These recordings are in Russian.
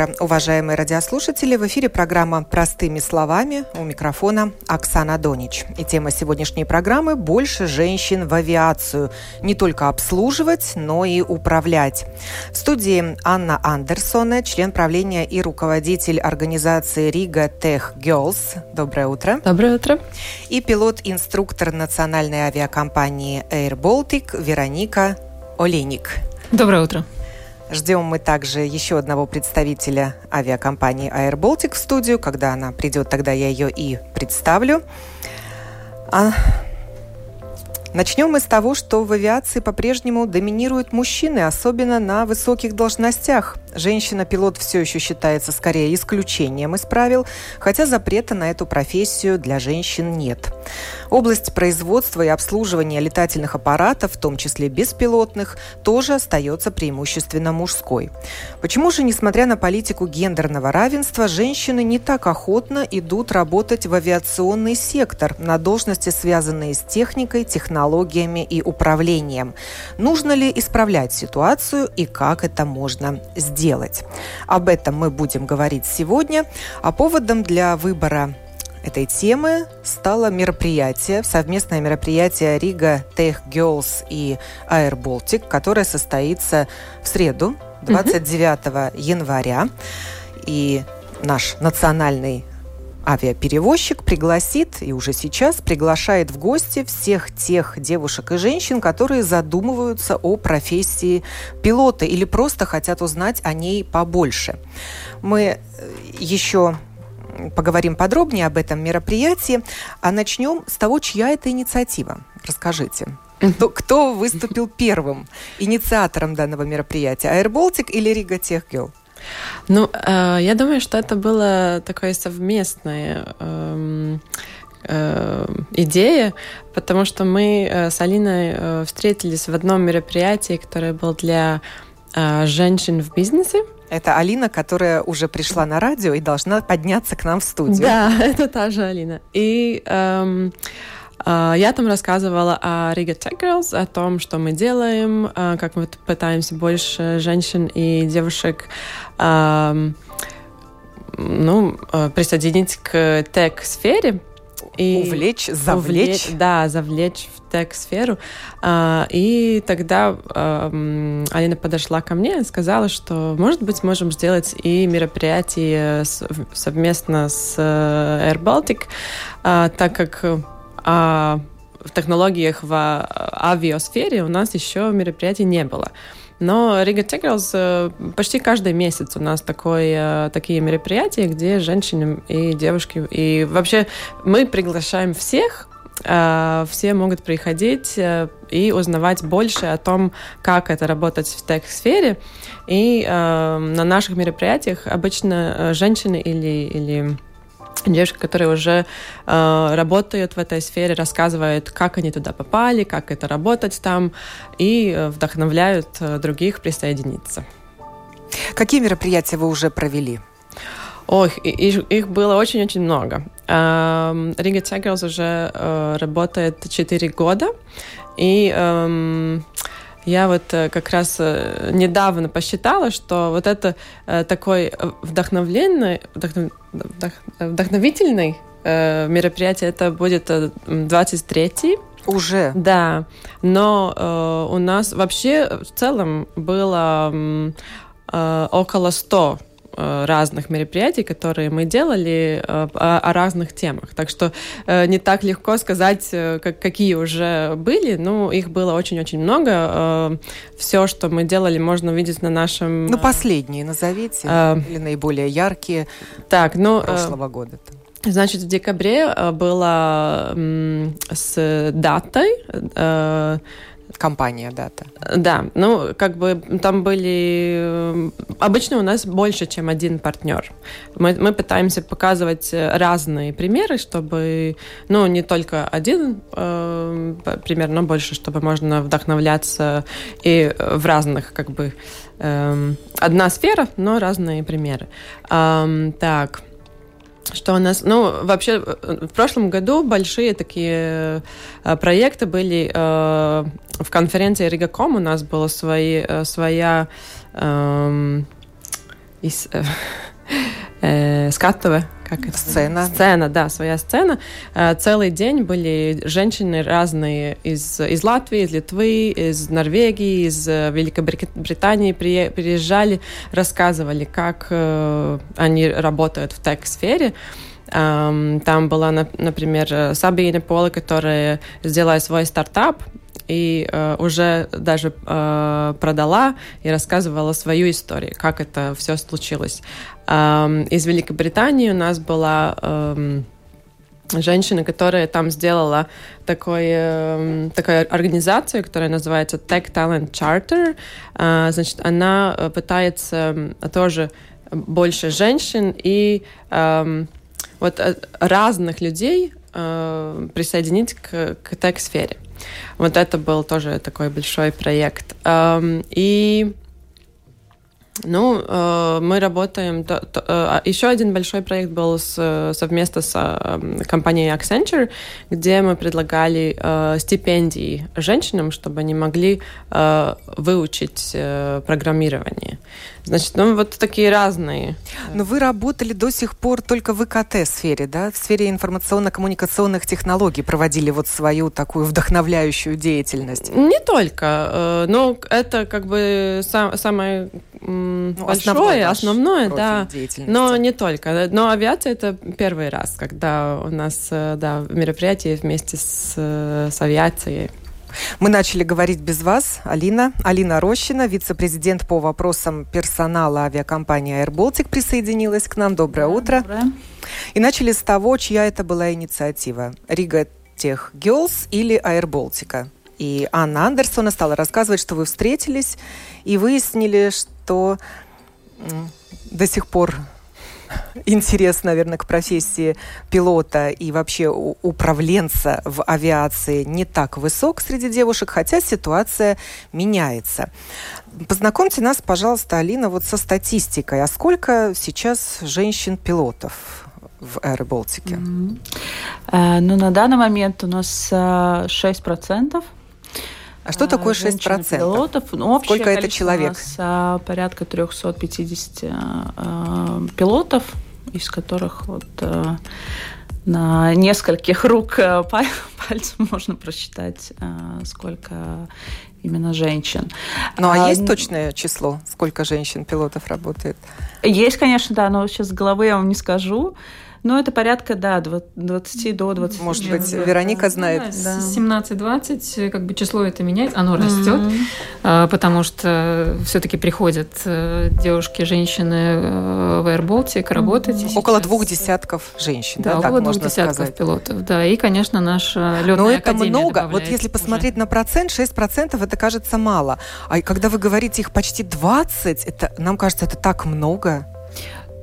Утро, уважаемые радиослушатели. В эфире программа «Простыми словами». У микрофона Оксана Донич. И тема сегодняшней программы – «Больше женщин в авиацию». Не только обслуживать, но и управлять. В студии Анна Андерсона, член правления и руководитель организации Рига Tech Girls. Доброе утро. Доброе утро. И пилот-инструктор национальной авиакомпании Air Baltic Вероника Олейник. Доброе утро. Ждем мы также еще одного представителя авиакомпании Air Baltic в студию. Когда она придет, тогда я ее и представлю. А Начнем мы с того, что в авиации по-прежнему доминируют мужчины, особенно на высоких должностях. Женщина-пилот все еще считается скорее исключением из правил, хотя запрета на эту профессию для женщин нет. Область производства и обслуживания летательных аппаратов, в том числе беспилотных, тоже остается преимущественно мужской. Почему же, несмотря на политику гендерного равенства, женщины не так охотно идут работать в авиационный сектор на должности, связанные с техникой, технологиями и управлением? Нужно ли исправлять ситуацию и как это можно сделать? Об этом мы будем говорить сегодня. А поводом для выбора этой темы стало мероприятие, совместное мероприятие Рига Tech Girls и Air Baltic, которое состоится в среду, 29 mm-hmm. января. И наш национальный авиаперевозчик пригласит и уже сейчас приглашает в гости всех тех девушек и женщин, которые задумываются о профессии пилота или просто хотят узнать о ней побольше. Мы э, еще поговорим подробнее об этом мероприятии. А начнем с того, чья это инициатива. Расскажите. Кто, кто выступил первым инициатором данного мероприятия? Baltic или Tech Girl? Ну, э, я думаю, что это было такое совместное э, э, идея, потому что мы э, с Алиной э, встретились в одном мероприятии, которое было для э, женщин в бизнесе. Это Алина, которая уже пришла на радио и должна подняться к нам в студию. Да, это та же Алина. И эм, я там рассказывала о Riga Tech Girls, о том, что мы делаем, э, как мы пытаемся больше женщин и девушек э, ну, присоединить к тег-сфере. И увлечь, завлечь. Увлечь, да, завлечь в тег-сферу. А, и тогда а, Алина подошла ко мне и сказала, что, может быть, можем сделать и мероприятие совместно с э, Air Baltic, а, так как а, в технологиях в авиасфере у нас еще мероприятий не было. Но Tech Girls э, почти каждый месяц у нас такое, такие мероприятия, где женщины и девушки, и вообще мы приглашаем всех, э, все могут приходить э, и узнавать больше о том, как это работать в тех-сфере. И на наших мероприятиях обычно женщины или, или девушки, которые уже э, работают в этой сфере, рассказывают, как они туда попали, как это работать там, и э, вдохновляют э, других присоединиться. Какие мероприятия вы уже провели? Ох, их, их было очень-очень много. Рига Тегерс уже э, работает 4 года, и эм, я вот э, как раз недавно посчитала, что вот это такой вдохновленный, вдохнов, вдохновительный мероприятие, это будет 23-й уже? Да. Но э, у нас вообще в целом было э, около 100 Э, разных мероприятий, которые мы делали э, о, о разных темах. Так что э, не так легко сказать, как, какие уже были. Ну, их было очень-очень много. Все, что мы делали, можно увидеть на нашем... Ну, последние назовите, а... или наиболее яркие так, ну, прошлого года. -то. Значит, в декабре было с датой компания дата. Да, ну, как бы там были... Э, обычно у нас больше, чем один партнер. Мы, мы пытаемся показывать разные примеры, чтобы, ну, не только один э, пример, но больше, чтобы можно вдохновляться и в разных, как бы, э, одна сфера, но разные примеры. Э, так, что у нас, ну, вообще, в прошлом году большие такие э, проекты были э, в конференции Ригаком, у нас была свои, э, своя э, из, э, э, скатовая как это? Сцена. Сцена, да, своя сцена. Э, целый день были женщины разные из, из Латвии, из Литвы, из Норвегии, из э, Великобритании приезжали, рассказывали, как э, они работают в тех-сфере. Там была, например, Сабина Пола, которая сделала свой стартап, и э, уже даже э, продала и рассказывала свою историю, как это все случилось. Эм, из Великобритании у нас была эм, женщина, которая там сделала такой, э, такую организацию, которая называется Tech Talent Charter. Э, значит, она э, пытается тоже больше женщин и э, вот э, разных людей э, присоединить к, к тег-сфере. Вот это был тоже такой большой проект. И ну, э, мы работаем... Э, еще один большой проект был с, совместно с э, компанией Accenture, где мы предлагали э, стипендии женщинам, чтобы они могли выучить программирование. Значит, ну вот такие разные. Но вы работали до сих пор только в ИКТ-сфере, да? В сфере информационно-коммуникационных технологий проводили вот свою такую вдохновляющую деятельность. Не только. Но это как бы самое ну, большое, основное, да. Но не только. Но авиация это первый раз, когда у нас э, да, мероприятие вместе с, э, с авиацией. Мы начали говорить без вас. Алина. Алина Рощина, вице-президент по вопросам персонала авиакомпании Air Baltic присоединилась к нам. Доброе да, утро. Доброе. И начали с того, чья это была инициатива. Рига Тех Girls или Air Baltic? И Анна Андерсона стала рассказывать, что вы встретились и выяснили, что до сих пор интерес, наверное, к профессии пилота и вообще управленца в авиации не так высок среди девушек, хотя ситуация меняется. Познакомьте нас, пожалуйста, Алина, вот со статистикой. А сколько сейчас женщин-пилотов в Air Балтике? Mm-hmm. Uh, ну, на данный момент у нас uh, 6%. А что такое 6%? Пилотов. Ну, Сколько это человек? У нас а, порядка 350 а, пилотов, из которых вот а, на нескольких рук а, пальцев можно просчитать, а, сколько именно женщин. Ну а, а есть точное число, сколько женщин-пилотов работает? Есть, конечно, да, но сейчас с головы я вам не скажу. Ну, это порядка, да, 20 до 20. Может быть, Вероника знает. Да, 17-20, как бы число это меняется, оно растет, mm-hmm. потому что все-таки приходят э, девушки, женщины э, в Air Baltic работать. Mm-hmm. Около двух десятков женщин, да, да около двух десятков сказать. пилотов, да, и, конечно, наша летная Но это много, вот если посмотреть уже. на процент, 6% это кажется мало. А когда вы говорите их почти 20, это, нам кажется, это так много.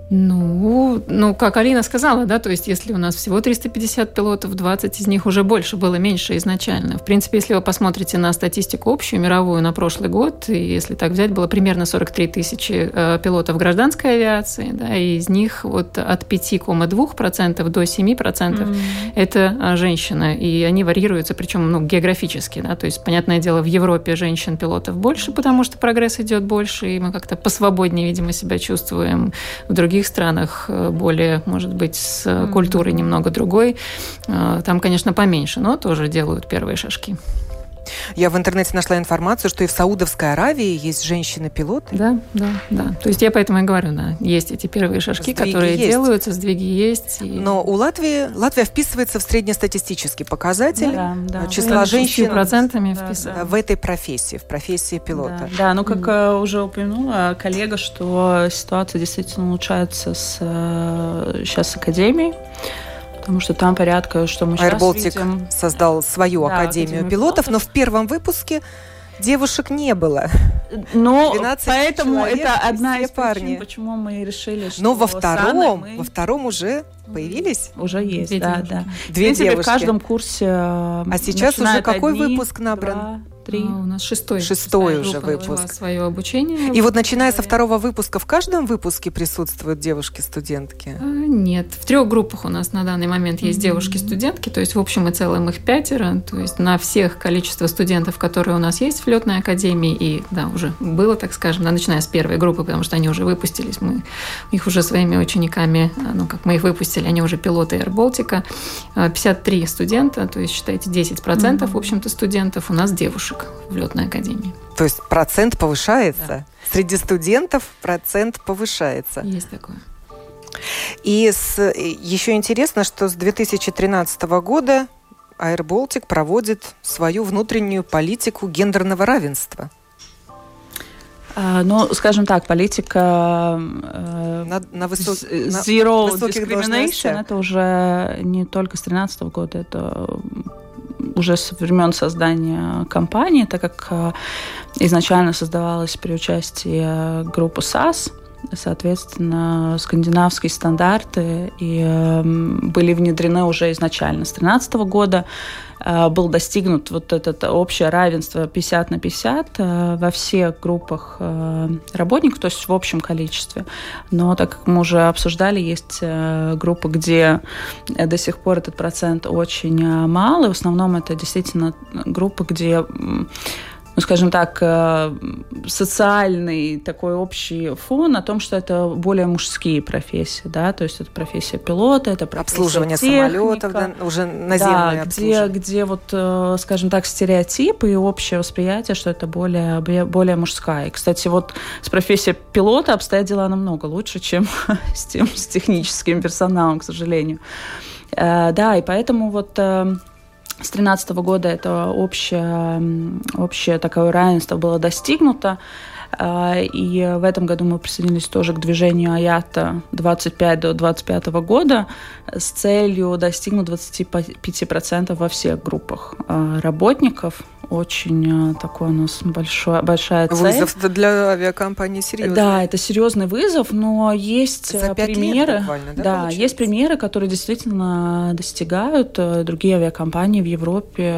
Ну, ну, как Алина сказала, да, то есть если у нас всего 350 пилотов, 20 из них уже больше было меньше изначально. В принципе, если вы посмотрите на статистику общую, мировую на прошлый год, и если так взять, было примерно 43 тысячи э, пилотов гражданской авиации, да, и из них вот от 5,2% до 7% mm-hmm. это э, женщины, и они варьируются, причем ну, географически, да, то есть, понятное дело, в Европе женщин-пилотов больше, потому что прогресс идет больше, и мы как-то посвободнее, видимо, себя чувствуем в других других странах, э, более, может быть, с культурой немного другой, э, там, конечно, поменьше, но тоже делают первые шажки. Я в интернете нашла информацию, что и в Саудовской Аравии есть женщины-пилоты. Да, да, да. То есть я поэтому и говорю, да, есть эти первые шажки, сдвиги которые есть. делаются, сдвиги есть. И... Но у Латвии, Латвия вписывается в среднестатистический показатель да, да, числа женщин процентами да, в этой профессии, в профессии пилота. Да, да ну как mm. уже упомянула коллега, что ситуация действительно улучшается с, сейчас э, с академией потому что там порядка, что мы Air сейчас видим... создал свою да, академию, академию пилотов, пилотов, но в первом выпуске девушек не было. Ну, поэтому человек, это одна из парни. причин, почему мы решили, что Но во втором, мы... во втором уже появились? Уже есть, Две да, девушки. да. Две в девушки. в каждом курсе А сейчас уже какой одни, выпуск набран? Два, три. А, у нас шестой. Шестой уже выпуск. свое обучение. И вот начиная со второго выпуска в каждом выпуске присутствуют девушки-студентки? А, нет, в трех группах у нас на данный момент есть mm-hmm. девушки-студентки, то есть в общем и целом их пятеро, то есть на всех количество студентов, которые у нас есть в летной академии, и да, уже было, так скажем, да, начиная с первой группы, потому что они уже выпустились, мы их уже своими учениками, ну как мы их выпустили, они уже пилоты Air Baltica, 53 студента, то есть считайте 10% mm-hmm. в общем-то студентов у нас девушек в летной академии. То есть процент повышается? Да. Среди студентов процент повышается? Есть такое. И с, еще интересно, что с 2013 года Baltic проводит свою внутреннюю политику гендерного равенства. А, ну, скажем так, политика э, на, на, высок... zero на discrimination это уже не только с 2013 года, это уже со времен создания компании, так как э, изначально создавалась при участии группы САС, соответственно, скандинавские стандарты и э, были внедрены уже изначально. С 2013 года э, был достигнут вот это общее равенство 50 на 50 э, во всех группах э, работников, то есть в общем количестве. Но так как мы уже обсуждали, есть группы, где до сих пор этот процент очень мал, в основном это действительно группы, где ну, скажем так, э, социальный такой общий фон о том, что это более мужские профессии, да, то есть это профессия пилота, это профессия обслуживание техника, самолетов, да, уже наземное да, где, где вот, э, скажем так, стереотипы и общее восприятие, что это более, более мужская. И, кстати, вот с профессией пилота обстоят дела намного лучше, чем с тем, с техническим персоналом, к сожалению. Э, да, и поэтому вот с 2013 года это общее, общее такое равенство было достигнуто. А, и в этом году мы присоединились тоже к движению Аята 25 до 25 года с целью достигнуть 25% во всех группах а, работников очень э, такой у нас большой, большая цель. Вызов для авиакомпании серьезный. Да, это серьезный вызов, но есть э, За примеры. да, да есть примеры, которые действительно достигают. Э, другие авиакомпании в Европе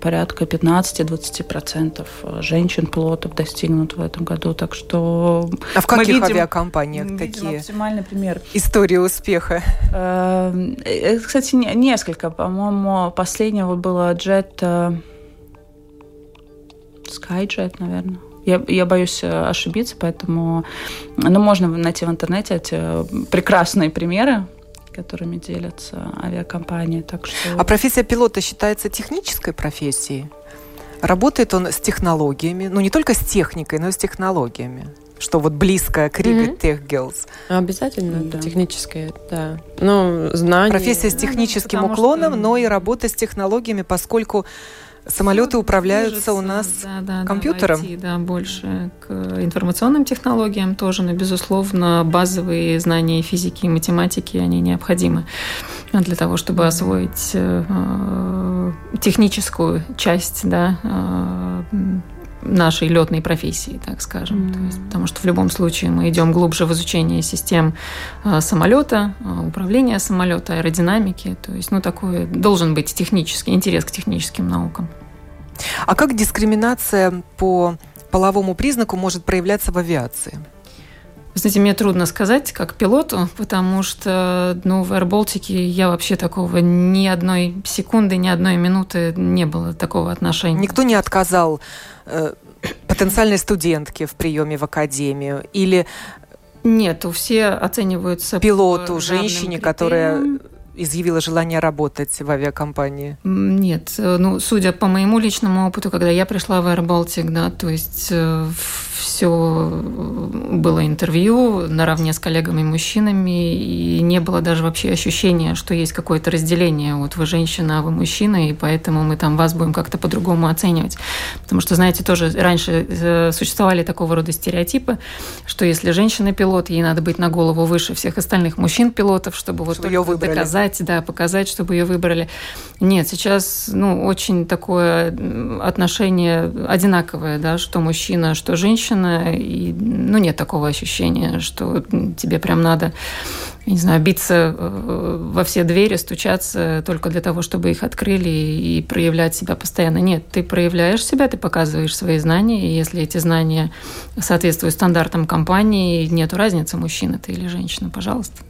порядка 15-20% женщин-пилотов достигнут в этом году. Так что а в каких видим, авиакомпаниях такие оптимальный пример. истории успеха? Кстати, несколько. По-моему, последнего было Jet Skyjet, наверное. Я, я боюсь э, ошибиться, поэтому ну, можно найти в интернете эти э, прекрасные примеры, которыми делятся авиакомпании. Так что... А профессия пилота считается технической профессией? Работает он с технологиями, ну не только с техникой, но и с технологиями что вот близко к Риге mm-hmm. Tech Girls. Обязательно, да. техническое, да. Ну, знания. Профессия с ну, техническим ну, уклоном, что... но и работа с технологиями, поскольку Самолеты управляются у нас да, да, компьютером? Да, IT, да, больше к информационным технологиям тоже, но, безусловно, базовые знания физики и математики, они необходимы для того, чтобы освоить э, техническую часть да, э, нашей летной профессии, так скажем. Mm. То есть, потому что в любом случае мы идем глубже в изучение систем э, самолета, э, управления самолета, аэродинамики. То есть, ну, такой должен быть технический интерес к техническим наукам. А как дискриминация по половому признаку может проявляться в авиации? Знаете, мне трудно сказать, как пилоту, потому что ну, в AirBaltic я вообще такого ни одной секунды, ни одной минуты не было такого отношения. Никто не отказал потенциальной студентке в приеме в академию? Или нет, все оцениваются пилоту, женщине, которая изъявила желание работать в авиакомпании? Нет, э, ну, судя по моему личному опыту, когда я пришла в Baltic, да, то есть э, все было интервью наравне с коллегами-мужчинами, и не было даже вообще ощущения, что есть какое-то разделение. Вот вы женщина, а вы мужчина, и поэтому мы там вас будем как-то по-другому оценивать. Потому что, знаете, тоже раньше э, существовали такого рода стереотипы, что если женщина-пилот, ей надо быть на голову выше всех остальных мужчин-пилотов, чтобы вот чтобы ее доказать запугать, да, показать, чтобы ее выбрали. Нет, сейчас, ну, очень такое отношение одинаковое, да, что мужчина, что женщина, и, ну, нет такого ощущения, что тебе прям надо не знаю, биться э, во все двери, стучаться только для того, чтобы их открыли и проявлять себя постоянно. Нет, ты проявляешь себя, ты показываешь свои знания, и если эти знания соответствуют стандартам компании, нет разницы, мужчина ты или женщина, пожалуйста.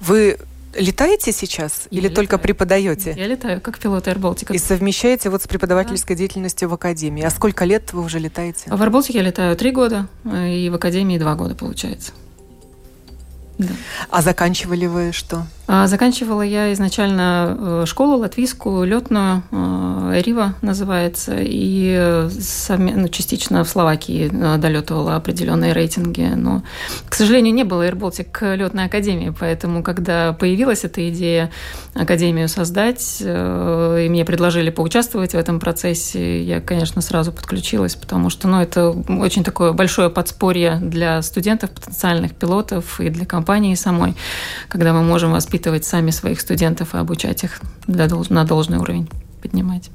Вы летаете сейчас Я или летаю. только преподаете? Я летаю, как пилот Air И совмещаете вот с преподавательской да. деятельностью в Академии. А сколько лет вы уже летаете? В Air я летаю три года, и в Академии два года, получается. Да. А заканчивали вы что? А, заканчивала я изначально э, школу латвийскую, летную, э, Рива называется, и э, ну, частично в Словакии долетывала определенные рейтинги. Но, к сожалению, не было AirBaltic летной академии, поэтому, когда появилась эта идея академию создать, и мне предложили поучаствовать в этом процессе, я, конечно, сразу подключилась, потому что ну, это очень такое большое подспорье для студентов, потенциальных пилотов и для компании самой, когда мы можем воспитывать сами своих студентов и обучать их на должный уровень поднимать.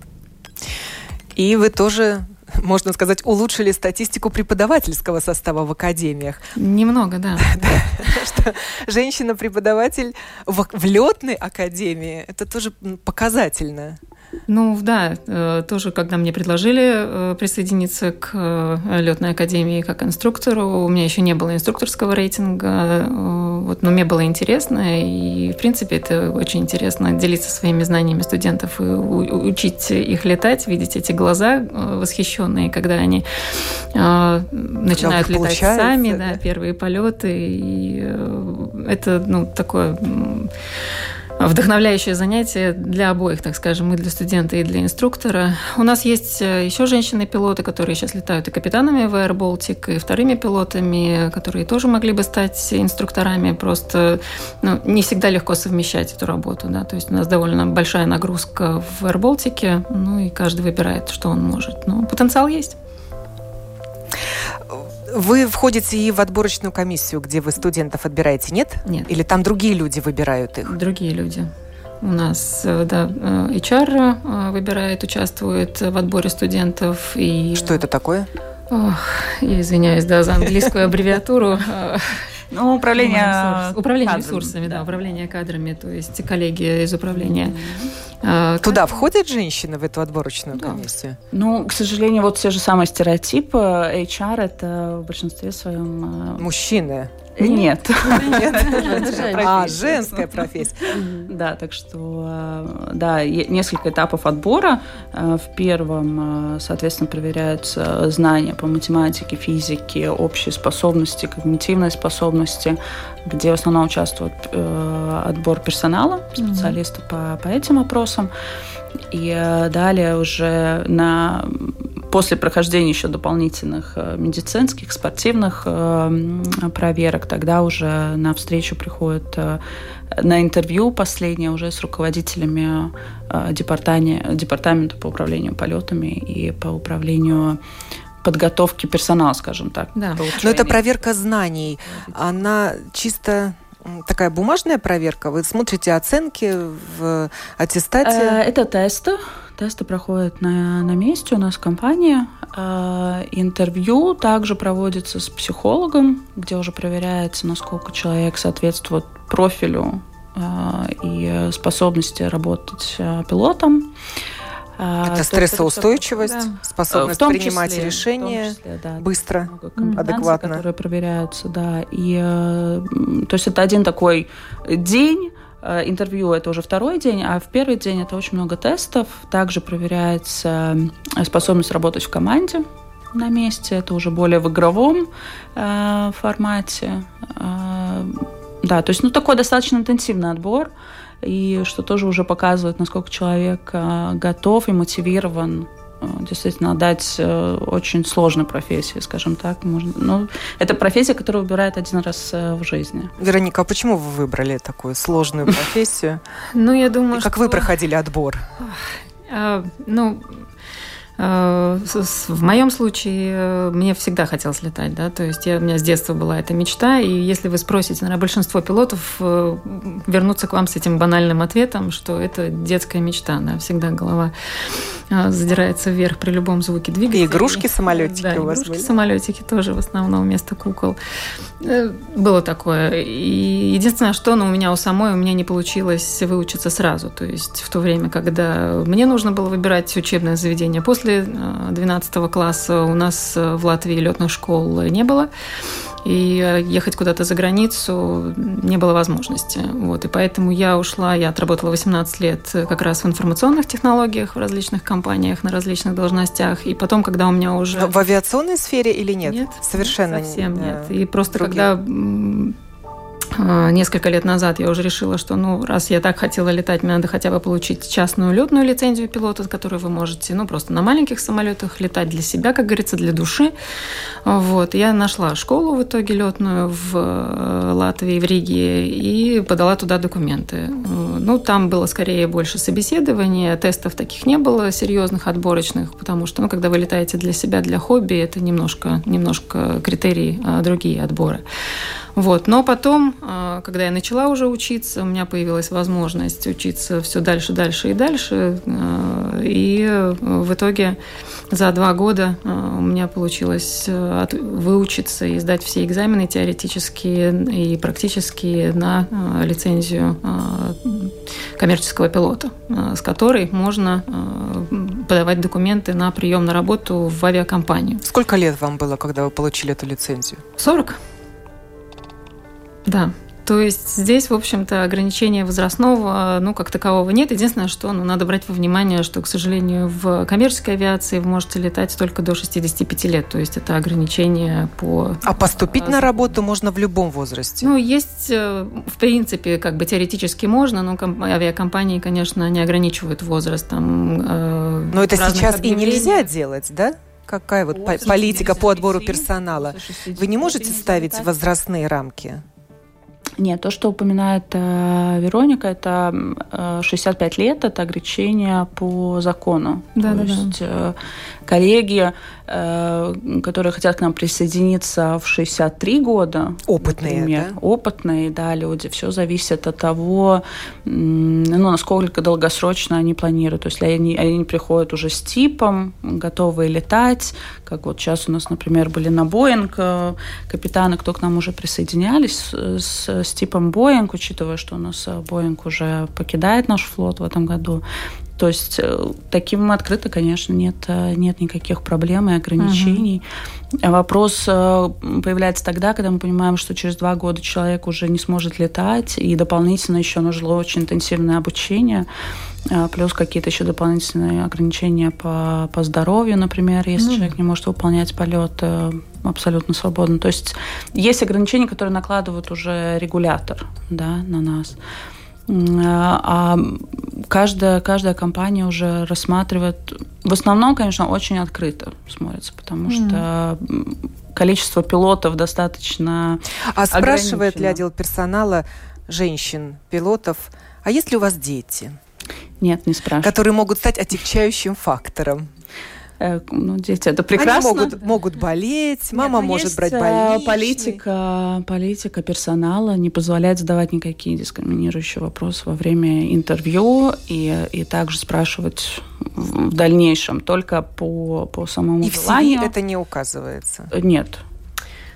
И вы тоже можно сказать, улучшили статистику преподавательского состава в академиях. Немного, да. Что женщина-преподаватель в летной академии, это тоже показательно. Ну да, э, тоже когда мне предложили э, присоединиться к э, летной академии как инструктору, у меня еще не было инструкторского рейтинга, вот, но мне было интересно, и в принципе это очень интересно делиться своими знаниями студентов и учить их летать, видеть эти глаза восхищенные, когда они начинают летать сами, да, первые полеты, и это ну такое вдохновляющее занятие для обоих, так скажем, и для студента, и для инструктора. У нас есть э, еще женщины-пилоты, которые сейчас летают и капитанами в Air Baltic, и вторыми пилотами, которые тоже могли бы стать инструкторами. Просто ну, не всегда легко совмещать эту работу. Да? То есть у нас довольно большая нагрузка в Air Baltic, ну и каждый выбирает, что он может. Но потенциал есть. Вы входите и в отборочную комиссию, где вы студентов отбираете, нет? Нет. Или там другие люди выбирают их? Другие люди. У нас э, да, э, HR э, выбирает, участвует в отборе студентов. И... Что это такое? Ох, я извиняюсь, да, за английскую аббревиатуру. Ну, управление... Управление кадрами, ресурсами, да. да, управление кадрами, то есть коллеги из управления. Mm-hmm. Туда входят женщины в эту отборочную да. комиссию? Ну, к сожалению, вот те же самые стереотипы. HR это в большинстве своем... Мужчины. Нет. А, женская профессия. Да, так что, э, да, несколько этапов отбора. Э, в первом, э, соответственно, проверяются знания по математике, физике, общие способности, когнитивные способности, где в основном участвует отбор персонала, специалистов по, по этим вопросам. И далее уже на после прохождения еще дополнительных э, медицинских, спортивных э, проверок, тогда уже на встречу приходят э, на интервью последнее уже с руководителями департамента по управлению полетами и по управлению подготовки персонала, скажем так. Да. Но это проверка знаний. Она чисто такая бумажная проверка? Вы смотрите оценки в аттестате? Это тесты Тесты проходят на, на месте у нас в компании. Э, интервью также проводится с психологом, где уже проверяется, насколько человек соответствует профилю э, и способности работать э, пилотом. Это стрессоустойчивость, да. способность принимать числе, решения числе, да, быстро, адекватно. которые проверяются, да. И, то есть это один такой день, интервью это уже второй день, а в первый день это очень много тестов. Также проверяется э, способность работать в команде на месте. Это уже более в игровом э, формате. Э, да, то есть ну, такой достаточно интенсивный отбор, и что тоже уже показывает, насколько человек э, готов и мотивирован Э, действительно дать э, очень сложной профессии, скажем так. Можно, ну, это профессия, которую выбирает один раз э, в жизни. Вероника, а почему вы выбрали такую сложную профессию? Ну, я думаю, Как вы проходили отбор? Ну, Э, в моем случае э, мне всегда хотелось летать, да, то есть я, у меня с детства была эта мечта, и если вы спросите, наверное, большинство пилотов э, вернутся к вам с этим банальным ответом, что это детская мечта, да, всегда голова задирается вверх при любом звуке двигателя. И игрушки, самолетики да, у вас игрушки, самолетики тоже в основном вместо кукол. Было такое. И единственное, что ну, у меня у самой, у меня не получилось выучиться сразу. То есть в то время, когда мне нужно было выбирать учебное заведение после после 12 э, класса у нас э, в Латвии летных школ не было. И э, ехать куда-то за границу не было возможности. Вот, и поэтому я ушла, я отработала 18 лет как раз в информационных технологиях в различных компаниях, на различных должностях. И потом, когда у меня уже... В авиационной сфере или нет? Нет, совершенно совсем нет. И просто другие. когда несколько лет назад я уже решила, что ну, раз я так хотела летать, мне надо хотя бы получить частную летную лицензию пилота, с которой вы можете ну, просто на маленьких самолетах летать для себя, как говорится, для души. Вот. Я нашла школу в итоге летную в э, Латвии, в Риге, и подала туда документы. Ну, там было скорее больше собеседования, тестов таких не было серьезных, отборочных, потому что, ну, когда вы летаете для себя, для хобби, это немножко, немножко критерии а, другие отборы. Вот. Но потом, а, когда я начала уже учиться, у меня появилась возможность учиться все дальше, дальше и дальше. А, и в итоге за два года а, у меня получилось выучиться и сдать все экзамены теоретические и практические на лицензию коммерческого пилота, с которой можно подавать документы на прием на работу в авиакомпанию. Сколько лет вам было, когда вы получили эту лицензию? 40. Да. То есть здесь, в общем-то, ограничения возрастного, ну, как такового нет. Единственное, что ну, надо брать во внимание, что, к сожалению, в коммерческой авиации вы можете летать только до 65 лет. То есть это ограничение по... А поступить на работу можно в любом возрасте? Ну, есть, э, в принципе, как бы теоретически можно, но авиакомпании, конечно, не ограничивают возраст. Там, э, но это сейчас и нельзя делать, да? Какая вот политика по отбору персонала? Вы не можете ставить возрастные рамки? Нет, то, что упоминает э, Вероника, это э, 65 лет, это ограничение по закону. Да, то да, есть да. Э, коллеги, которые хотят к нам присоединиться в 63 года. Опытные, например, да? Опытные, да, люди. Все зависит от того, ну, насколько долгосрочно они планируют. То есть они, они приходят уже с типом, готовые летать, как вот сейчас у нас, например, были на Боинг э, капитаны, кто к нам уже присоединялись с, с типом Боинг, учитывая, что у нас Боинг уже покидает наш флот в этом году. То есть э, таким открыто, конечно, нет, э, нет никаких проблем и ограничений. Угу. Вопрос э, появляется тогда, когда мы понимаем, что через два года человек уже не сможет летать, и дополнительно еще нужно очень интенсивное обучение, плюс какие-то еще дополнительные ограничения по, по здоровью, например, если угу. человек не может выполнять полет абсолютно свободно. То есть есть ограничения, которые накладывают уже регулятор да, на нас. А каждая, каждая компания уже рассматривает, в основном, конечно, очень открыто смотрится, потому mm. что количество пилотов достаточно А спрашивает ли отдел персонала женщин, пилотов, а есть ли у вас дети? Нет, не спрашивают. Которые могут стать отягчающим фактором. Э, ну, дети, это прекрасно. Они могут, могут болеть, мама Нет, может брать э, больничный. Политика, политика персонала не позволяет задавать никакие дискриминирующие вопросы во время интервью и, и также спрашивать в дальнейшем только по, по самому и желанию. И в CV это не указывается? Нет.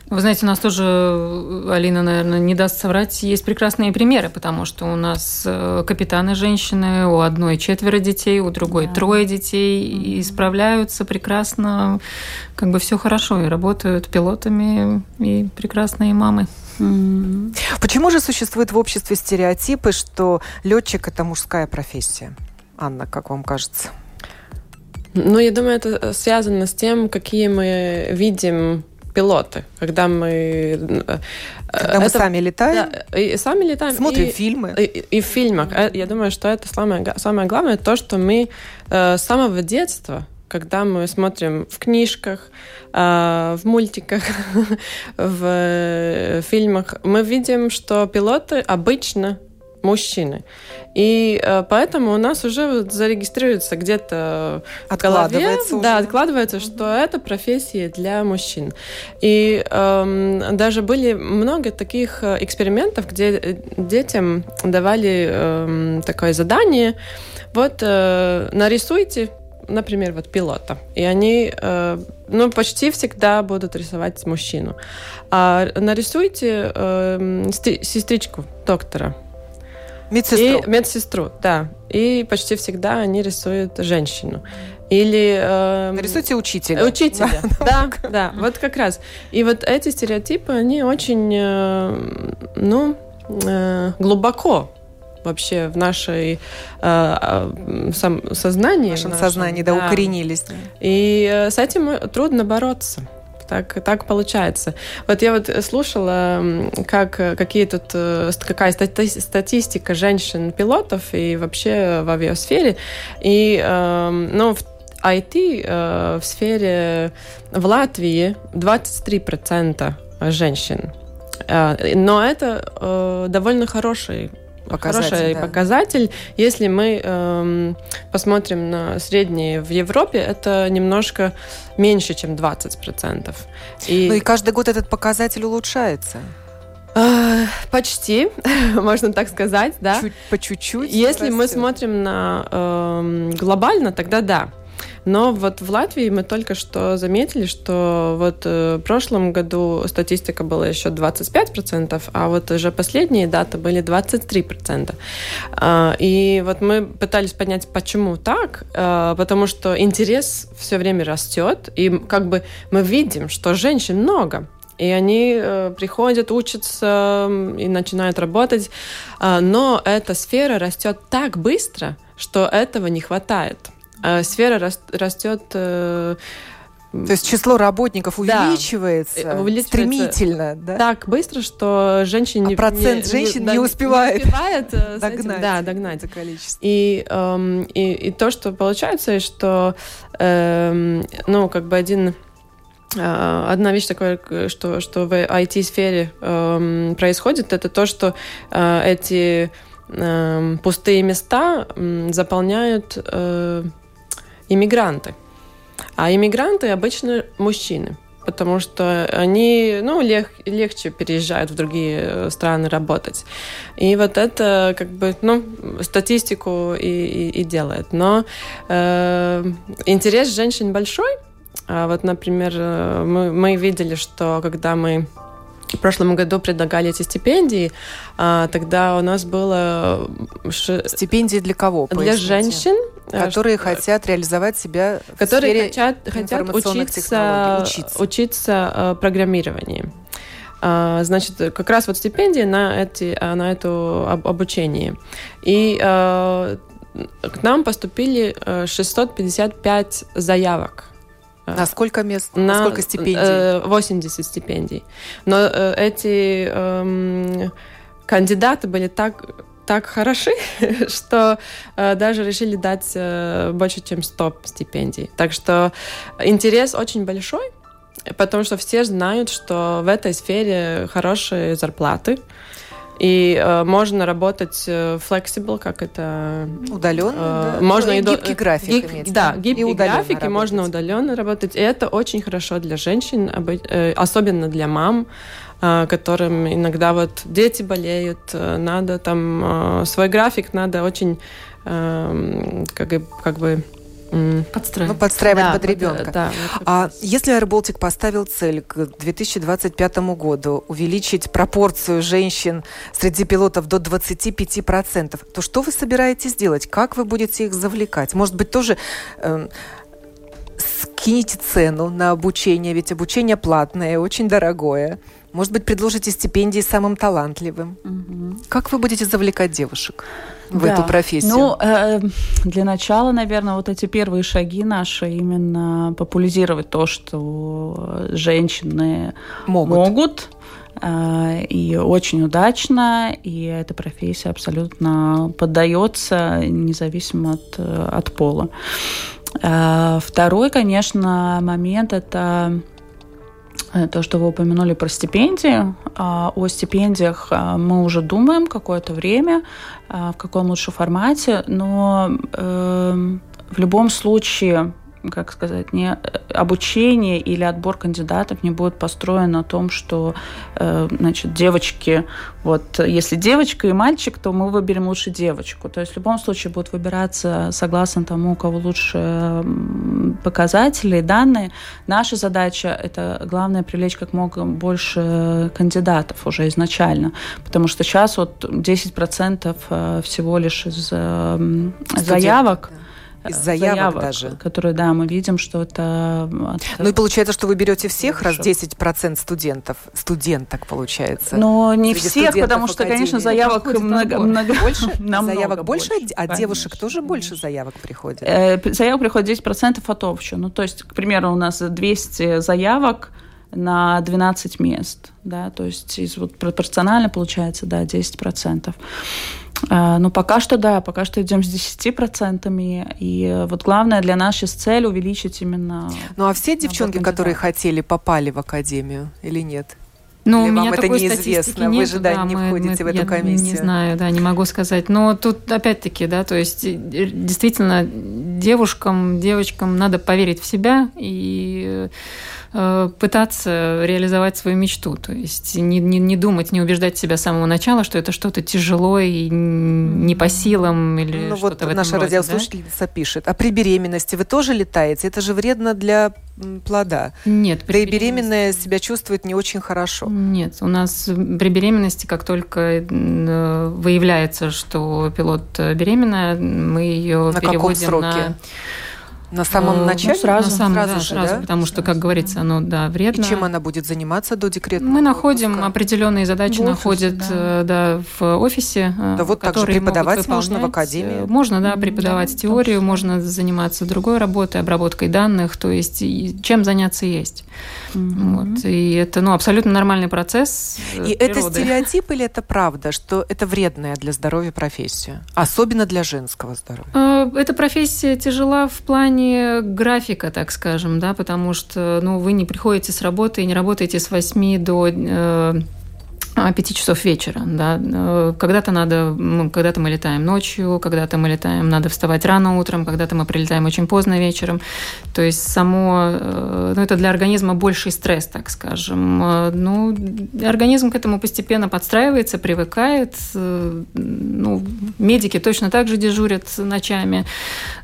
Вы знаете, у нас тоже, э, Алина, наверное, не даст соврать, есть прекрасные примеры, потому что у нас э, капитаны женщины, у одной четверо детей, у другой да. трое детей, mm-hmm. и справляются прекрасно, как бы все хорошо, и работают пилотами, и прекрасные мамы. Mm-hmm. Почему же существует в обществе стереотипы, что летчик это мужская профессия? Анна, как вам кажется? Ну, я думаю, это связано с тем, какие мы видим пилоты, когда мы... Э, когда это, мы сами летаем? Да, и сами летаем. Смотрим и, фильмы. И, и в фильмах. Э, я думаю, что это самое, самое главное, то, что мы э, с самого детства когда мы смотрим в книжках, в мультиках, в фильмах, мы видим, что пилоты обычно мужчины. И э, поэтому у нас уже вот зарегистрируется где-то откладывается голове, да, откладывается, mm-hmm. что это профессия для мужчин. И э, даже были много таких э, экспериментов, где э, детям давали э, такое задание, вот э, нарисуйте например, вот пилота, и они, э, ну, почти всегда будут рисовать мужчину. А нарисуйте э, сестричку доктора, Медсестру. И медсестру, да. И почти всегда они рисуют женщину. Или... Э, Нарисуйте учителя. Учителя, да, да, да, вот как раз. И вот эти стереотипы, они очень, э, ну, э, глубоко вообще в нашей э, сам, сознании. В нашем, нашем сознании, да, да, укоренились. И э, с этим трудно бороться так, так получается. Вот я вот слушала, как, какие тут, э, какая статистика женщин-пилотов и вообще в авиасфере. И, эм, ну, в IT э, в сфере в Латвии 23% женщин. Э, но это довольно хороший показатель, хороший да. показатель. Если мы эм, посмотрим на средние в Европе, это немножко меньше, чем 20%. И... Ну и каждый год этот показатель улучшается. А, почти, можно так сказать, да. Чуть, по чуть-чуть. Если растет. мы смотрим на э, глобально, тогда да. Но вот в Латвии мы только что заметили, что вот э, в прошлом году статистика была еще 25%, а вот уже последние даты были 23%. А, и вот мы пытались понять, почему так, а, потому что интерес все время растет, и как бы мы видим, что женщин много. И они э, приходят, учатся и начинают работать. Э, но эта сфера растет так быстро, что этого не хватает. Э, сфера растет э, то есть число работников увеличивается, да, увеличивается стремительно, да? Так быстро, что женщин а не, процент не, женщин не, не успевает, не успевает догнать, этим, да, догнать это количество. И, эм, и, и то, что получается, что эм, ну как бы один э, Одна вещь такая, что, что в IT-сфере эм, происходит, это то, что э, эти э, пустые места э, заполняют э, иммигранты. А иммигранты обычно мужчины, потому что они ну, лег, легче переезжают в другие э, страны работать. И вот это как бы ну, статистику и, и, и делает. Но э, интерес женщин большой. А вот, например, э, мы, мы видели, что когда мы в прошлом году предлагали эти стипендии, а, тогда у нас было... Стипендии для кого? Для женщин. Э, которые что, хотят реализовать себя которые в сфере хотят, хотят учиться, учиться. учиться э, программированию. А, значит, как раз вот стипендии на, эти, на это обучение. И к нам поступили 655 заявок на сколько мест? На, на сколько стипендий? 80 стипендий. Но э, эти э, кандидаты были так так хороши, что э, даже решили дать э, больше, чем 100 стипендий. Так что интерес очень большой, потому что все знают, что в этой сфере хорошие зарплаты. И э, можно работать э, flexible, как это... Удаленно, э, да? Можно и гибкий график гиб, иметь. Да, гибкий и график, работать. и можно удаленно работать. И это очень хорошо для женщин, э, особенно для мам, которым иногда вот дети болеют, э, надо там свой график, надо очень как, как бы Подстраивать. Ну, подстраивать да, под ребенка. Да, да, а если AirBaltic поставил цель к 2025 году увеличить пропорцию женщин среди пилотов до 25%, то что вы собираетесь делать? Как вы будете их завлекать? Может быть, тоже э, скинете цену на обучение, ведь обучение платное, очень дорогое. Может быть, предложите стипендии самым талантливым. Угу. Как вы будете завлекать девушек? в да. эту профессию? Ну, э, для начала, наверное, вот эти первые шаги наши именно популяризировать то, что женщины могут, могут э, и очень удачно, и эта профессия абсолютно поддается независимо от, от пола. Э, второй, конечно, момент это то, что вы упомянули про стипендии. А, о стипендиях а, мы уже думаем какое-то время, в каком лучше формате, но эм, в любом случае как сказать, не обучение или отбор кандидатов не будет построен на том, что, э, значит, девочки, вот, если девочка и мальчик, то мы выберем лучше девочку. То есть в любом случае будут выбираться согласно тому, у кого лучше показатели, данные. Наша задача – это, главное, привлечь как можно больше кандидатов уже изначально, потому что сейчас вот 10% э, всего лишь из э, заявок – из заявок, заявок даже. Которые, да, мы видим, что это... От... Ну и получается, что вы берете всех, раз 10% студентов, студенток получается. Но не всех, потому что, Академии. конечно, заявок много, много больше. заявок больше, больше а девушек тоже больше заявок приходит? Э, заявок приходит 10% от общего. Ну, то есть, к примеру, у нас 200 заявок, на 12 мест, да, то есть из, вот, пропорционально получается, да, 10%. А, ну, пока что, да, пока что идем с 10%. И вот главное для нас сейчас цель увеличить именно... Ну, а все девчонки, которые хотели, попали в академию или нет? Ну, Или у меня вам это неизвестно? Нету, Вы же да, не мы, входите мы, в эту комиссию. Не знаю, да, не могу сказать. Но тут опять-таки, да, то есть э, действительно девушкам, девочкам надо поверить в себя и Э, пытаться реализовать свою мечту. То есть не, не, не думать, не убеждать себя с самого начала, что это что-то тяжело и не по силам или ну, что-то вот в этом наша роде, радиослушательница да? пишет. А при беременности вы тоже летаете? Это же вредно для плода. Нет. При да и беременная себя чувствует не очень хорошо. Нет, у нас при беременности, как только э, выявляется, что пилот беременная, мы ее на переводим каком сроке? на на самом ну, начале? Ну, сразу, на самом, сразу да, же, сразу, да? потому что, как говорится, оно, да, вредно. И чем она будет заниматься до декретного Мы находим отпуска? определенные задачи, в находят да. Э, да, в офисе. Э, да вот так же преподавать можно в академии? Можно, да, преподавать да, теорию, можно заниматься другой работой, обработкой данных, то есть чем заняться есть. Mm-hmm. Вот. И это ну, абсолютно нормальный процесс. Э, И природы. это стереотип или это правда, что это вредная для здоровья профессия? Особенно для женского здоровья? Эта профессия тяжела в плане графика графика, так скажем, да, потому что ну, вы не приходите с работы и не работаете с 8 до э, 5 часов вечера. Да. Э, когда-то надо, когда-то мы летаем ночью, когда-то мы летаем, надо вставать рано утром, когда-то мы прилетаем очень поздно вечером. То есть само, э, ну, это для организма больший стресс, так скажем. Э, ну, организм к этому постепенно подстраивается, привыкает. Ну, медики точно так же дежурят ночами.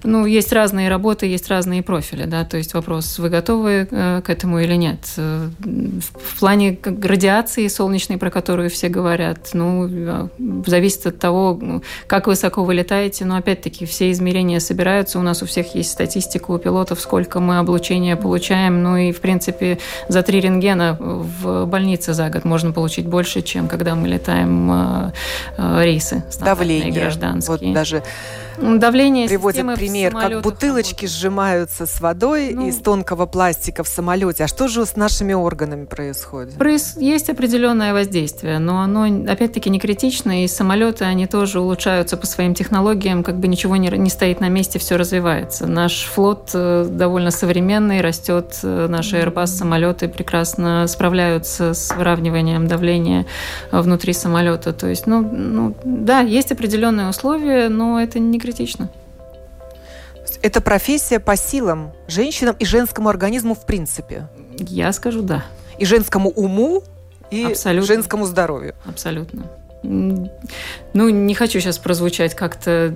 Ну, есть разные работы, есть разные профили, да, то есть вопрос, вы готовы к этому или нет. В плане радиации солнечной, про которую все говорят. Ну, зависит от того, как высоко вы летаете. Но опять-таки все измерения собираются. У нас у всех есть статистика у пилотов, сколько мы облучения получаем. Ну и, в принципе, за три рентгена в больнице за год можно получить больше, чем когда мы летаем а, а, рейсы. Давление. Гражданские. Вот даже Давление приводят пример, как бутылочки сжимаются с водой ну, из тонкого пластика в самолете. А что же с нашими органами происходит? Есть определенное воздействие, но оно опять-таки не критично, и самолеты, они тоже улучшаются по своим технологиям, как бы ничего не, не стоит на месте, все развивается. Наш флот э, довольно современный, растет, э, наши Airbus самолеты прекрасно справляются с выравниванием давления внутри самолета. То есть, ну, ну да, есть определенные условия, но это не критично. Это профессия по силам женщинам и женскому организму в принципе? Я скажу да. И женскому уму, и Абсолютно. женскому здоровью? Абсолютно. Ну, не хочу сейчас прозвучать как-то,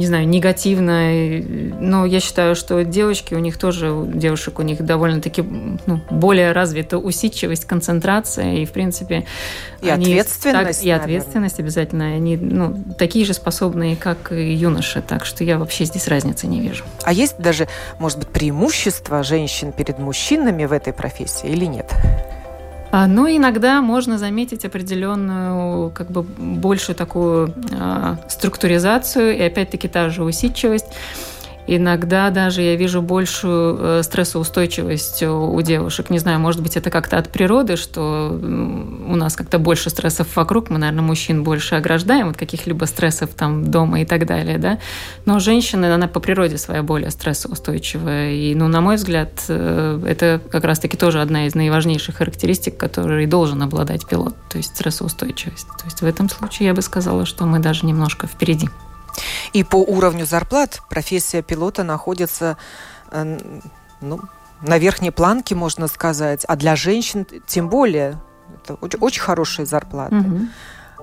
не знаю, негативно, но я считаю, что девочки, у них тоже, у девушек у них довольно-таки ну, более развита усидчивость, концентрация, и, в принципе... И они ответственность, так, И ответственность наверное. обязательно. Они ну, такие же способные, как и юноши, так что я вообще здесь разницы не вижу. А есть даже, может быть, преимущество женщин перед мужчинами в этой профессии или нет? А, ну, иногда можно заметить определенную, как бы, большую такую э, структуризацию и, опять-таки, та же усидчивость. Иногда даже я вижу большую э, стрессоустойчивость у девушек. Не знаю, может быть, это как-то от природы, что у нас как-то больше стрессов вокруг. Мы, наверное, мужчин больше ограждаем от каких-либо стрессов там дома и так далее, да. Но женщина, она по природе своя более стрессоустойчивая. И, ну, на мой взгляд, э, это как раз-таки тоже одна из наиважнейших характеристик, которой должен обладать пилот, то есть стрессоустойчивость. То есть в этом случае я бы сказала, что мы даже немножко впереди. И по уровню зарплат профессия пилота находится э, ну, на верхней планке, можно сказать, а для женщин тем более. Это очень, очень хорошие зарплаты. Угу.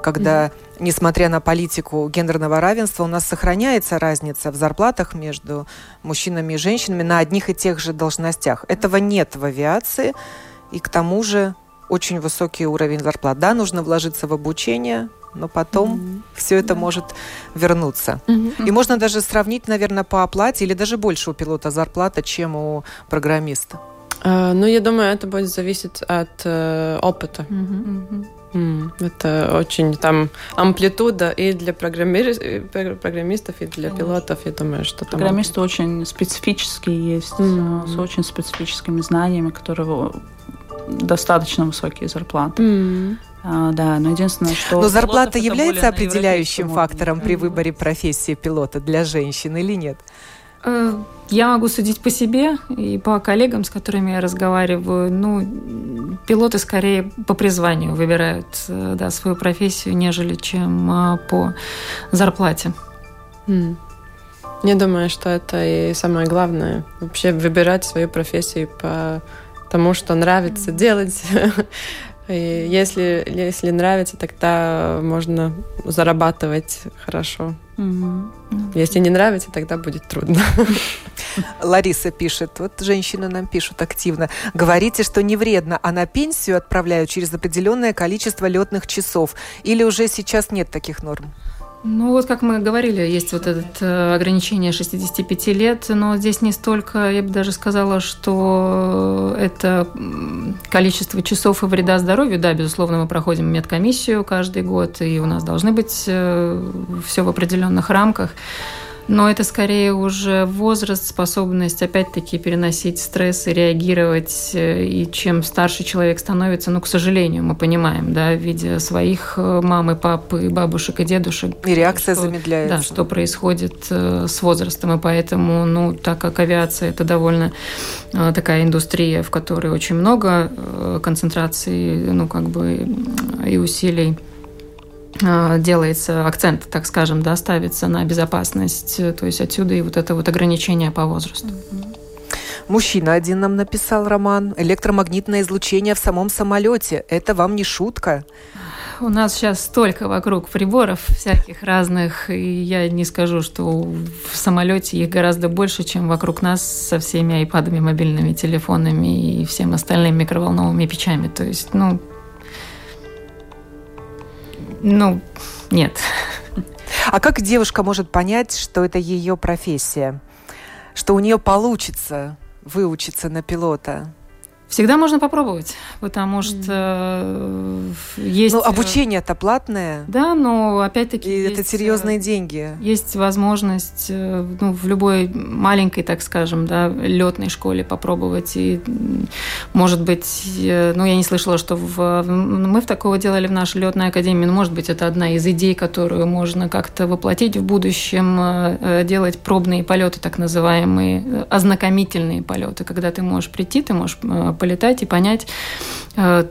Когда, несмотря на политику гендерного равенства, у нас сохраняется разница в зарплатах между мужчинами и женщинами на одних и тех же должностях. Этого нет в авиации, и к тому же очень высокий уровень зарплат. Да, нужно вложиться в обучение, но потом mm-hmm. все это да. может вернуться. Mm-hmm. И можно даже сравнить, наверное, по оплате или даже больше у пилота зарплата, чем у программиста. Uh, ну, я думаю, это будет зависеть от uh, опыта. Mm-hmm. Mm, это очень там амплитуда и для программи... программистов, и для Конечно. пилотов. Я думаю, что там... Программисты очень специфические есть, mm-hmm. с очень специфическими знаниями, которые достаточно высокие зарплаты. Mm-hmm. А, да, но единственное, что... Но зарплата является определяющим фактором при выборе профессии пилота для женщин или нет? Э, я могу судить по себе и по коллегам, с которыми я разговариваю. Ну, пилоты скорее по призванию выбирают э, да, свою профессию, нежели чем а, по зарплате. Mm. Не думаю, что это и самое главное. Вообще выбирать свою профессию по тому, что нравится делать. И если, если нравится, тогда можно зарабатывать хорошо. Угу. Если не нравится, тогда будет трудно. Лариса пишет, вот женщины нам пишут активно. Говорите, что не вредно, а на пенсию отправляют через определенное количество летных часов. Или уже сейчас нет таких норм? Ну вот, как мы говорили, есть вот это э, ограничение 65 лет, но здесь не столько, я бы даже сказала, что это количество часов и вреда здоровью. Да, безусловно, мы проходим медкомиссию каждый год, и у нас должны быть э, все в определенных рамках. Но это скорее уже возраст, способность опять-таки переносить стресс и реагировать. Э, и чем старше человек становится, ну, к сожалению, мы понимаем, да, видя своих э, мам и пап, и бабушек, и дедушек. И реакция что, замедляется. Да, что происходит э, с возрастом. И поэтому, ну, так как авиация – это довольно такая индустрия, в которой очень много концентрации, ну, как бы и усилий делается акцент, так скажем, да, ставится на безопасность, то есть отсюда и вот это вот ограничение по возрасту. Мужчина один нам написал роман «Электромагнитное излучение в самом самолете». Это вам не шутка? У нас сейчас столько вокруг приборов всяких разных, и я не скажу, что в самолете их гораздо больше, чем вокруг нас со всеми айпадами, мобильными телефонами и всем остальными микроволновыми печами. То есть, ну, ну, нет. А как девушка может понять, что это ее профессия? Что у нее получится выучиться на пилота? Всегда можно попробовать, потому что э, есть... Ну, обучение-то платное. Да, но опять-таки... И есть, это серьезные деньги. Есть возможность э, ну, в любой маленькой, так скажем, да, летной школе попробовать. И, может быть, ну, я не слышала, что в, мы в такого делали в нашей летной академии, но, может быть, это одна из идей, которую можно как-то воплотить в будущем, делать пробные полеты, так называемые, ознакомительные полеты, когда ты можешь прийти, ты можешь полетать и понять, э,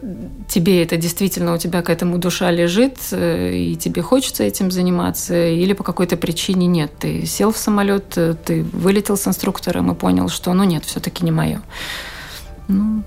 тебе это действительно, у тебя к этому душа лежит, э, и тебе хочется этим заниматься, или по какой-то причине нет. Ты сел в самолет, э, ты вылетел с инструктором и понял, что ну нет, все-таки не мое. Ну,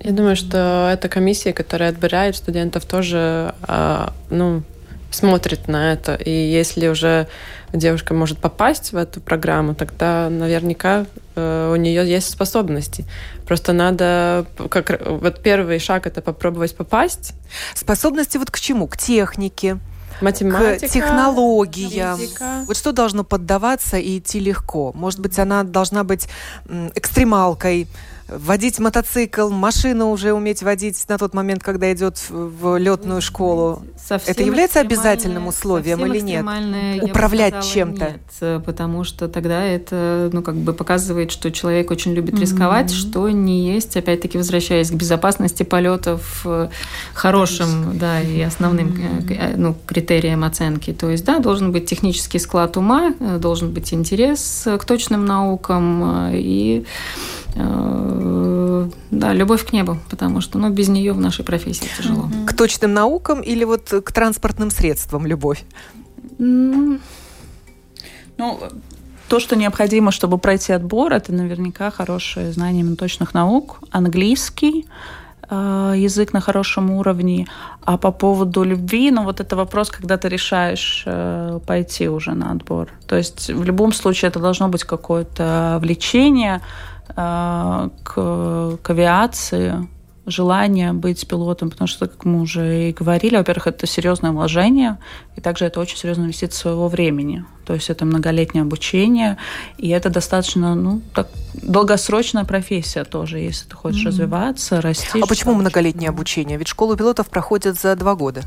я думаю, что эта комиссия, которая отбирает студентов, тоже а, ну, смотрит на это. И если уже девушка может попасть в эту программу, тогда наверняка у нее есть способности. Просто надо, как вот первый шаг это попробовать попасть. Способности вот к чему? К технике, Математика, к технологиям. Физика. Вот что должно поддаваться и идти легко? Может быть, она должна быть экстремалкой, водить мотоцикл, машину уже уметь водить на тот момент, когда идет в летную школу. Совсем это является обязательным условием или нет? Управлять чем-то? Нет, потому что тогда это ну, как бы показывает, что человек очень любит рисковать, mm-hmm. что не есть, опять-таки, возвращаясь к безопасности полетов, хорошим да, и основным mm-hmm. ну, критериям оценки. То есть, да, должен быть технический склад ума, э, должен быть интерес к точным наукам и Э, да, любовь к небу, потому что ну, без нее в нашей профессии тяжело. К точным наукам или вот к транспортным средствам любовь? Ну, то, что необходимо, чтобы пройти отбор, это наверняка хорошее знание точных наук, английский, э, язык на хорошем уровне. А по поводу любви, ну вот это вопрос, когда ты решаешь э, пойти уже на отбор. То есть в любом случае это должно быть какое-то влечение, Э, к, к авиации, желание быть пилотом, потому что, как мы уже и говорили, во-первых, это серьезное вложение, и также это очень серьезная инвестиция своего времени. То есть это многолетнее обучение, и это достаточно ну, так, долгосрочная профессия тоже, если ты хочешь mm-hmm. развиваться, расти. А почему многолетнее обучение? Ведь школу пилотов проходят за два года.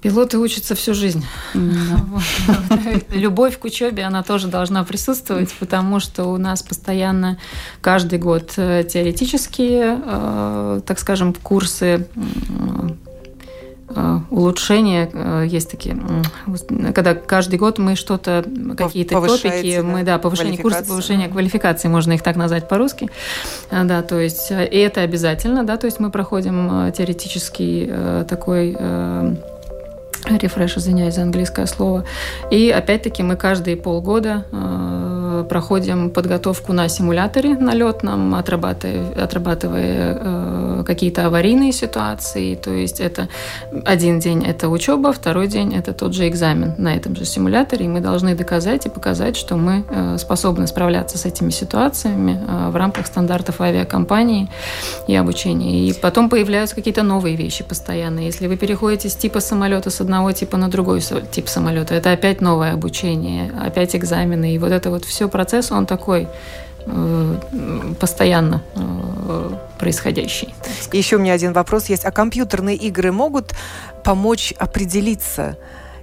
Пилоты учатся всю жизнь. Любовь к учебе, она тоже должна присутствовать, потому что у нас постоянно каждый год э, теоретические, э, так скажем, курсы э, улучшения. Есть такие, когда каждый год мы что-то, какие-то топики, мы, да, повышение курса, повышение квалификации, можно их так назвать по-русски, да, то есть, и это обязательно, да, то есть мы проходим теоретический такой рефреш, извиняюсь за английское слово. И опять-таки мы каждые полгода э, проходим подготовку на симуляторе на летном, отрабатывая, отрабатывая э, какие-то аварийные ситуации. То есть это один день это учеба, второй день это тот же экзамен на этом же симуляторе. И мы должны доказать и показать, что мы э, способны справляться с этими ситуациями э, в рамках стандартов авиакомпании и обучения. И потом появляются какие-то новые вещи постоянно. Если вы переходите с типа самолета с одного одного типа на другой тип самолета. Это опять новое обучение, опять экзамены. И вот это вот все процесс, он такой э, постоянно э, происходящий. Еще у меня один вопрос есть. А компьютерные игры могут помочь определиться,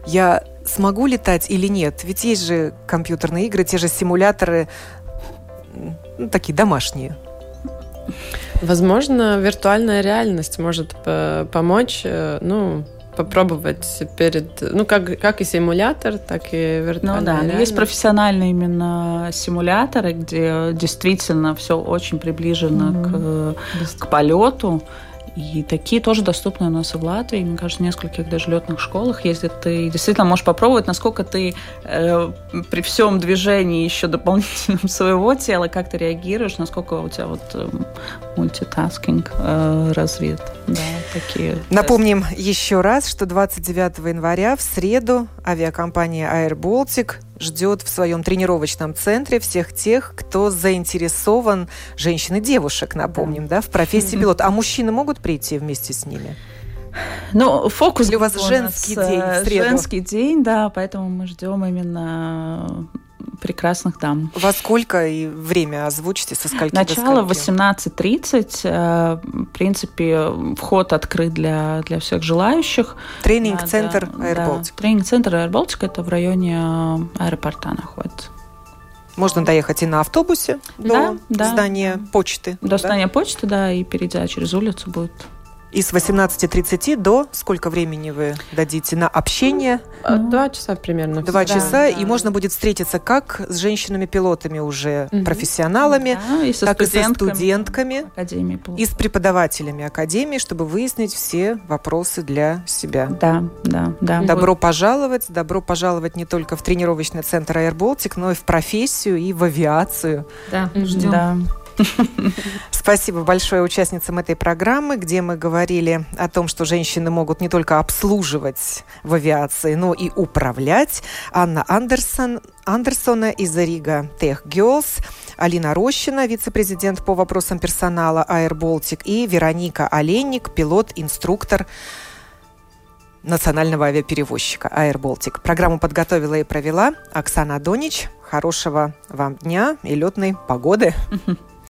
я смогу летать или нет? Ведь есть же компьютерные игры, те же симуляторы, ну, такие домашние. Возможно, виртуальная реальность может помочь, э, ну, попробовать перед, ну, как, как и симулятор, так и виртуальный. Ну да, реальность. есть профессиональные именно симуляторы, где действительно все очень приближено mm-hmm. к, к полету. И такие тоже доступны у нас и в Латвии. Мне кажется, в нескольких даже летных школах ездят. Ты действительно можешь попробовать, насколько ты э, при всем движении еще дополнительном своего тела, как ты реагируешь, насколько у тебя вот э, мультитаскинг э, развит. Да, такие Напомним еще раз, что 29 января в среду авиакомпания Air Baltic ждет в своем тренировочном центре всех тех, кто заинтересован, женщин и девушек, напомним, да, да в профессии пилота. А мужчины могут прийти вместе с ними? Ну, фокус Или у вас женский день в э, среду? Женский день, да, поэтому мы ждем именно прекрасных дам. Во сколько и время озвучите, со скольки Начало 18.30. Э, в принципе, вход открыт для, для всех желающих. Тренинг-центр да, Air Да, тренинг-центр Baltic, это в районе э, аэропорта находится. Можно доехать и на автобусе до да, здания да. почты. До да? здания почты, да, и перейдя через улицу будет и с 18.30 до сколько времени вы дадите на общение? Ну, Два часа примерно. Два да, часа, да. и можно будет встретиться как с женщинами-пилотами уже угу. профессионалами, да, и со так и со студентками, Академии и с преподавателями Академии, чтобы выяснить все вопросы для себя. Да, да, да. Добро вот. пожаловать, добро пожаловать не только в тренировочный центр Air Baltic, но и в профессию, и в авиацию. Да, ждем. Да. Спасибо большое участницам этой программы, где мы говорили о том, что женщины могут не только обслуживать в авиации, но и управлять. Анна Андерсон, Андерсона из Рига Tech Girls, Алина Рощина, вице-президент по вопросам персонала Air Baltic, и Вероника Оленник, пилот-инструктор национального авиаперевозчика Air Baltic. Программу подготовила и провела Оксана Донич. Хорошего вам дня и летной погоды.